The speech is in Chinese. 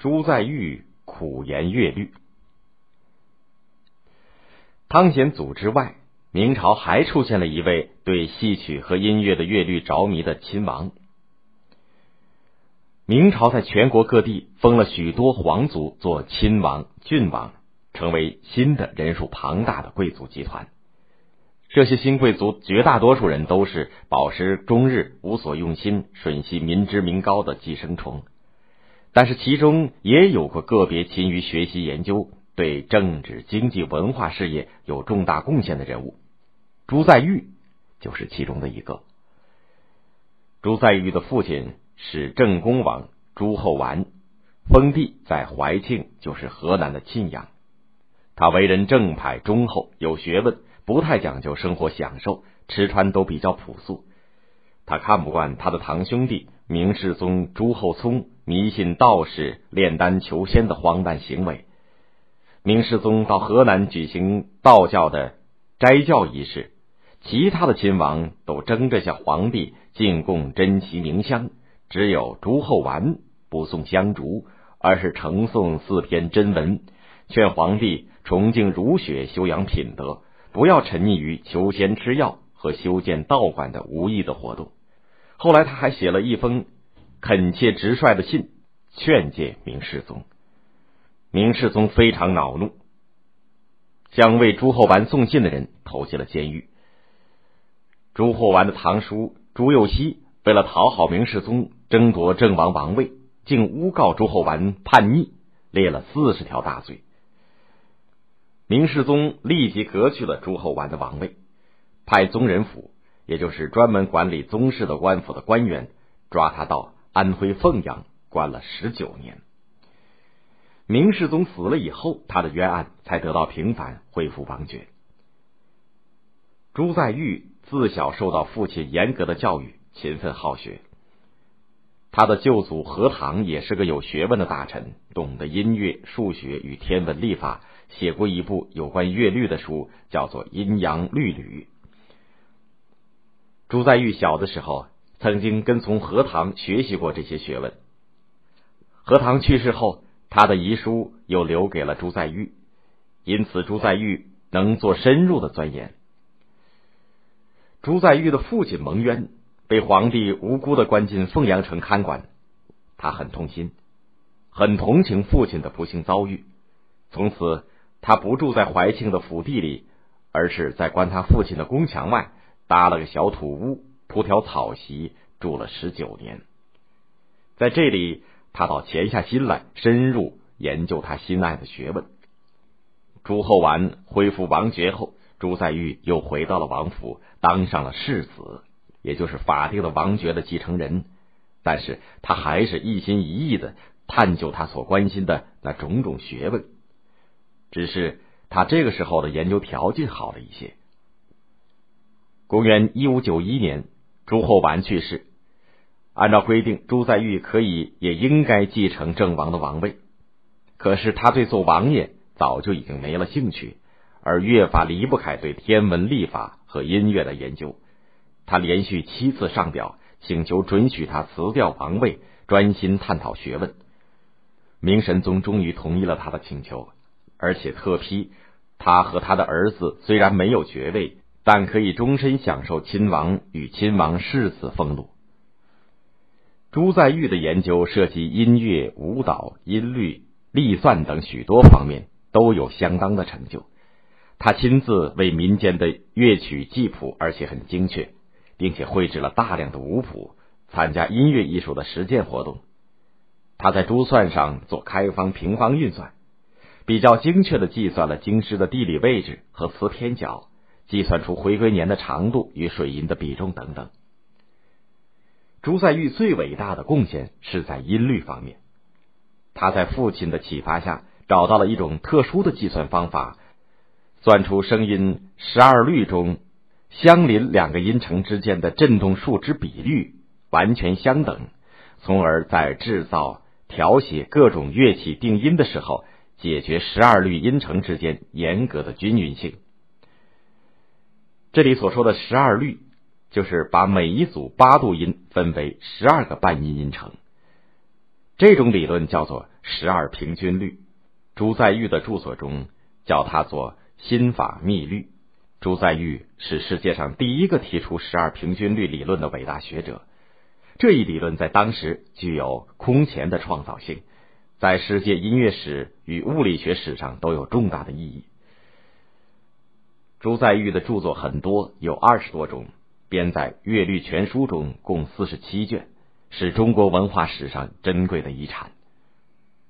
朱载玉苦研乐律。汤显祖之外，明朝还出现了一位对戏曲和音乐的乐律着迷的亲王。明朝在全国各地封了许多皇族做亲王、郡王，成为新的人数庞大的贵族集团。这些新贵族绝大多数人都是饱食终日、无所用心、吮吸民脂民膏的寄生虫，但是其中也有过个别勤于学习研究、对政治、经济、文化事业有重大贡献的人物。朱载堉就是其中的一个。朱载堉的父亲。是正宫王朱厚绾，封地在怀庆，就是河南的沁阳。他为人正派忠厚，有学问，不太讲究生活享受，吃穿都比较朴素。他看不惯他的堂兄弟明世宗朱厚熜迷信道士、炼丹求仙的荒诞行为。明世宗到河南举行道教的斋教仪式，其他的亲王都争着向皇帝进贡珍奇名香。只有朱厚绾不送香烛，而是呈送四篇真文，劝皇帝崇敬儒学，修养品德，不要沉溺于求仙吃药和修建道观的无益的活动。后来他还写了一封恳切直率的信，劝诫明世宗。明世宗非常恼怒，将为朱厚绾送信的人投进了监狱。朱厚绾的堂叔朱佑熙为了讨好明世宗。争夺郑王王位，竟诬告朱厚绾叛逆，列了四十条大罪。明世宗立即革去了朱厚绾的王位，派宗人府，也就是专门管理宗室的官府的官员，抓他到安徽凤阳关了十九年。明世宗死了以后，他的冤案才得到平反，恢复王爵。朱载玉自小受到父亲严格的教育，勤奋好学。他的舅祖何唐也是个有学问的大臣，懂得音乐、数学与天文历法，写过一部有关乐律的书，叫做《阴阳律吕》。朱载玉小的时候曾经跟从何唐学习过这些学问。何唐去世后，他的遗书又留给了朱载玉，因此朱载玉能做深入的钻研。朱载玉的父亲蒙冤。被皇帝无辜的关进凤阳城看管，他很痛心，很同情父亲的不幸遭遇。从此，他不住在怀庆的府邸里，而是在关他父亲的宫墙外搭了个小土屋，铺条草席，住了十九年。在这里，他倒潜下心来，深入研究他心爱的学问。朱厚绾恢复王爵后，朱载玉又回到了王府，当上了世子。也就是法定的王爵的继承人，但是他还是一心一意的探究他所关心的那种种学问，只是他这个时候的研究条件好了一些。公元一五九一年，朱厚绾去世，按照规定，朱载堉可以也应该继承郑王的王位，可是他对做王爷早就已经没了兴趣，而越发离不开对天文历法和音乐的研究。他连续七次上表，请求准许他辞掉王位，专心探讨学问。明神宗终于同意了他的请求，而且特批他和他的儿子虽然没有爵位，但可以终身享受亲王与亲王世子俸禄。朱载玉的研究涉及音乐、舞蹈、音律、历算等许多方面，都有相当的成就。他亲自为民间的乐曲记谱，而且很精确。并且绘制了大量的舞谱，参加音乐艺术的实践活动。他在珠算上做开方、平方运算，比较精确的计算了京师的地理位置和词偏角，计算出回归年的长度与水银的比重等等。朱载堉最伟大的贡献是在音律方面，他在父亲的启发下找到了一种特殊的计算方法，算出声音十二律中。相邻两个音程之间的振动数之比率完全相等，从而在制造、调写各种乐器定音的时候，解决十二律音程之间严格的均匀性。这里所说的十二律，就是把每一组八度音分为十二个半音音程。这种理论叫做十二平均律。朱载堉的著作中叫它做心法密律。朱载堉是世界上第一个提出十二平均律理论的伟大学者。这一理论在当时具有空前的创造性，在世界音乐史与物理学史上都有重大的意义。朱载堉的著作很多，有二十多种，编在《乐律全书》中，共四十七卷，是中国文化史上珍贵的遗产。